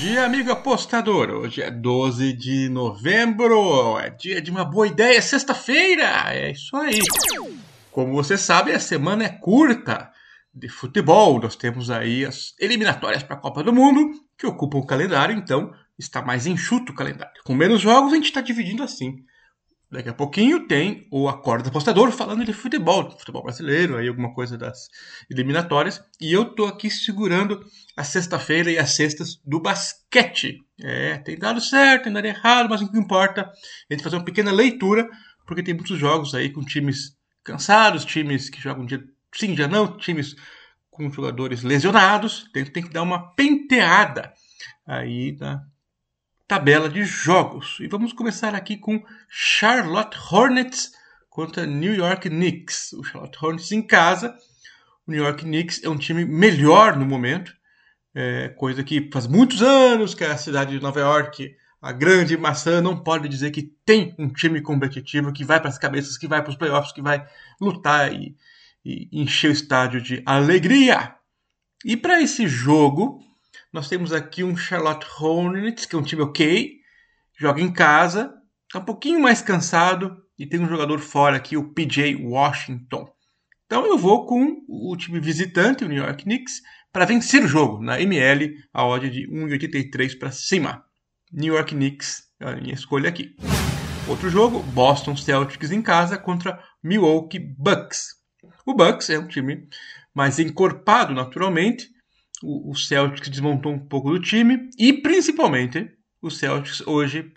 dia, amigo apostador. Hoje é 12 de novembro, é dia de uma boa ideia, sexta-feira. É isso aí. Como você sabe, a semana é curta de futebol. Nós temos aí as eliminatórias para a Copa do Mundo, que ocupam o calendário, então está mais enxuto o calendário. Com menos jogos, a gente está dividindo assim. Daqui a pouquinho tem o Acordo Apostador falando de futebol, futebol brasileiro, aí alguma coisa das eliminatórias. E eu tô aqui segurando a sexta-feira e as sextas do basquete. É, tem dado certo, tem dado errado, mas o que importa é a gente fazer uma pequena leitura, porque tem muitos jogos aí com times cansados, times que jogam dia sim, dia não, times com jogadores lesionados. Tem, tem que dar uma penteada aí na tabela de jogos. E vamos começar aqui com Charlotte Hornets contra New York Knicks. O Charlotte Hornets em casa. O New York Knicks é um time melhor no momento, é, coisa que faz muitos anos que a cidade de Nova York, a grande maçã, não pode dizer que tem um time competitivo que vai para as cabeças, que vai para os playoffs, que vai lutar e, e encher o estádio de alegria. E para esse jogo, nós temos aqui um Charlotte Hornets, que é um time ok, joga em casa, está um pouquinho mais cansado e tem um jogador fora aqui, o PJ Washington. Então eu vou com o time visitante, o New York Knicks, para vencer o jogo na ML, a odd de 1,83 para cima. New York Knicks é a minha escolha aqui. Outro jogo, Boston Celtics em casa contra Milwaukee Bucks. O Bucks é um time mais encorpado naturalmente, o, Celtics desmontou um pouco do time e principalmente o Celtics hoje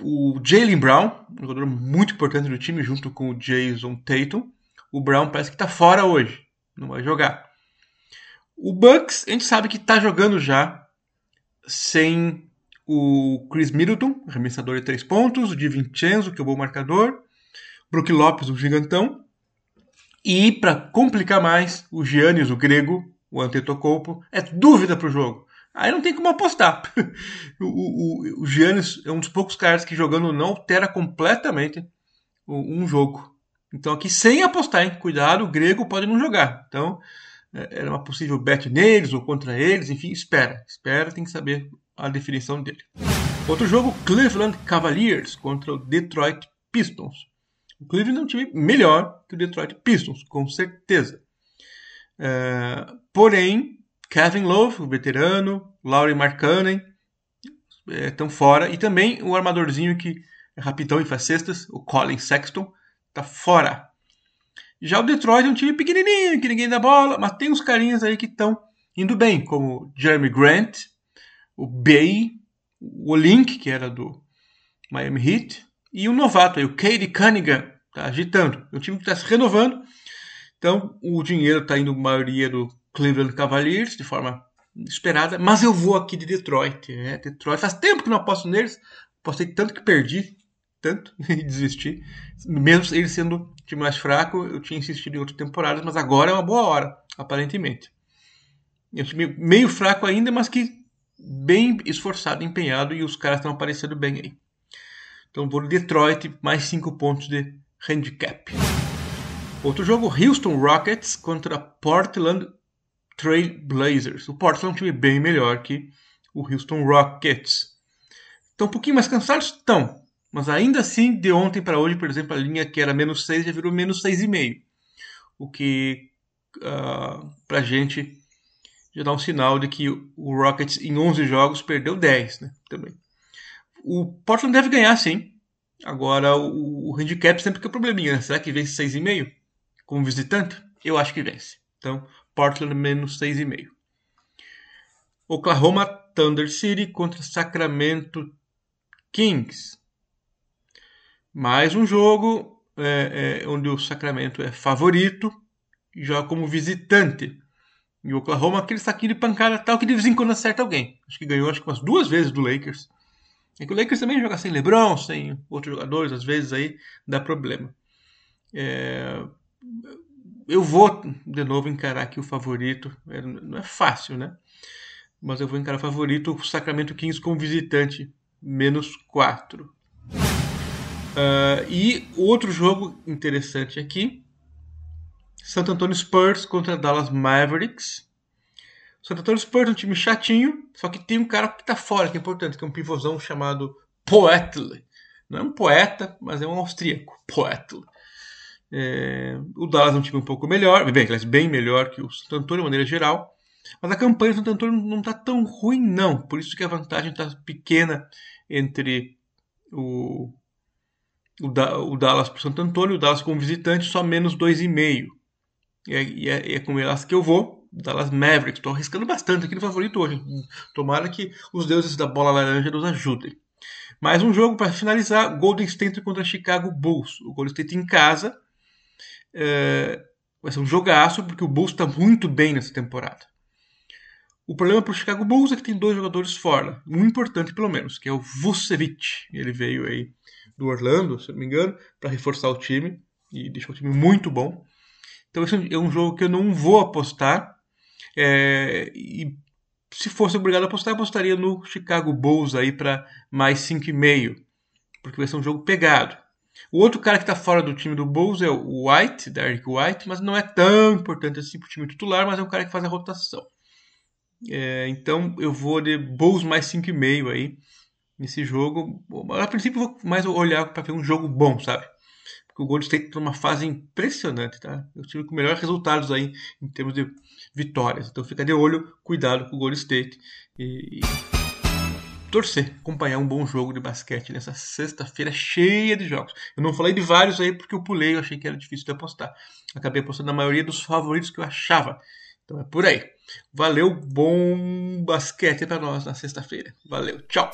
o Jalen Brown, um jogador muito importante do time junto com o Jason Tatum. O Brown parece que está fora hoje, não vai jogar. O Bucks, a gente sabe que está jogando já sem o Chris Middleton, arremessador de três pontos, o Di Vincenzo, que é o bom marcador, Brook Lopes, o gigantão, e para complicar mais, o Giannis, o grego, o Antetokounmpo, é dúvida para o jogo. Aí não tem como apostar. o, o, o Giannis é um dos poucos caras que jogando não altera completamente um jogo. Então aqui sem apostar, hein? Cuidado, o grego pode não jogar. Então é, era uma possível bet neles ou contra eles, enfim, espera. Espera, tem que saber a definição dele. Outro jogo, Cleveland Cavaliers contra o Detroit Pistons. O Cleveland é um time melhor que o Detroit Pistons, com certeza. É, porém, Kevin Love, o veterano, Laurie Markkanen estão é, fora. E também o armadorzinho que é rapidão e faz cestas, o Colin Sexton, está fora. Já o Detroit é um time pequenininho, que ninguém dá bola, mas tem uns carinhas aí que estão indo bem, como Jeremy Grant, o Bay, o Link, que era do Miami Heat, e o novato aí, o Cade Cunningham, tá agitando. É um time que está se renovando então, o dinheiro está indo, a maioria, do Cleveland Cavaliers, de forma esperada. Mas eu vou aqui de Detroit. É, Detroit. Faz tempo que não aposto neles. Apostei tanto que perdi. Tanto e desisti. Mesmo ele sendo o time mais fraco, eu tinha insistido em outras temporadas, mas agora é uma boa hora, aparentemente. É um time meio fraco ainda, mas que bem esforçado, empenhado, e os caras estão aparecendo bem aí. Então vou Detroit, mais 5 pontos de handicap. Outro jogo, Houston Rockets contra Portland Trail Blazers. O Portland é um time bem melhor que o Houston Rockets. Estão um pouquinho mais cansados? Estão. Mas ainda assim, de ontem para hoje, por exemplo, a linha que era menos 6 já virou menos 6,5. O que uh, ah, para a gente já dá um sinal de que o Rockets em 11 jogos perdeu 10 né, também. O Portland deve ganhar sim. Agora o, o handicap sempre que é probleminha. Né? Será que vence 6,5? como visitante, eu acho que vence. Então, Portland menos 6,5. Oklahoma Thunder City contra Sacramento Kings. Mais um jogo é, é, onde o Sacramento é favorito e joga como visitante. E o Oklahoma, aquele saquinho de pancada tal que de vez em quando acerta alguém. Acho que ganhou acho que umas duas vezes do Lakers. É que o Lakers também joga sem LeBron, sem outros jogadores, às vezes aí dá problema. É, eu vou de novo encarar aqui o favorito. É, não é fácil, né? Mas eu vou encarar o favorito, o Sacramento Kings como visitante, menos 4. Uh, ah, e outro jogo interessante aqui: Santo Antônio Spurs contra Dallas Mavericks. San Antonio Spurs é um time chatinho, só que tem um cara que tá fora, que é importante, que é um pivôzão chamado Poetle. Não é um poeta, mas é um austríaco, Poetle. É, o Dallas é um time um pouco melhor, bem, bem melhor que o San Antonio de maneira geral. Mas a campanha do San Antonio não está tão ruim, não. Por isso que a vantagem está pequena entre o, o, da, o Dallas para o Santo Antônio, o Dallas como visitante, só menos 2,5. E, é, e, é, e é com elas que eu vou. Dallas Mavericks. Estou arriscando bastante aqui no favorito hoje. Tomara que os deuses da bola laranja nos ajudem. Mais um jogo para finalizar: Golden State contra Chicago Bulls. O Golden State em casa. É, vai ser um jogaço, porque o Bulls está muito bem nessa temporada. O problema para o Chicago Bulls é que tem dois jogadores fora, um importante pelo menos, que é o Vucevic. Ele veio aí do Orlando, se não me engano, para reforçar o time e deixou o time muito bom. Então esse é um jogo que eu não vou apostar. É, e se fosse obrigado a apostar, apostaria no Chicago Bulls aí para mais 5,5, porque vai ser um jogo pegado. O outro cara que está fora do time do Bulls é o White, Derek White, mas não é tão importante assim para o time titular, mas é um cara que faz a rotação. É, então eu vou de Bulls mais 5,5 aí nesse jogo. A princípio vou mais olhar para ver um jogo bom, sabe? Porque o Golden State está numa fase impressionante, tá? Eu tive com melhores resultados aí em termos de vitórias. Então fica de olho, cuidado com o Golden State e, e torcer, acompanhar um bom jogo de basquete nessa sexta-feira cheia de jogos. Eu não falei de vários aí porque eu pulei, eu achei que era difícil de apostar. Acabei apostando na maioria dos favoritos que eu achava. Então é por aí. Valeu, bom basquete para nós na sexta-feira. Valeu, tchau.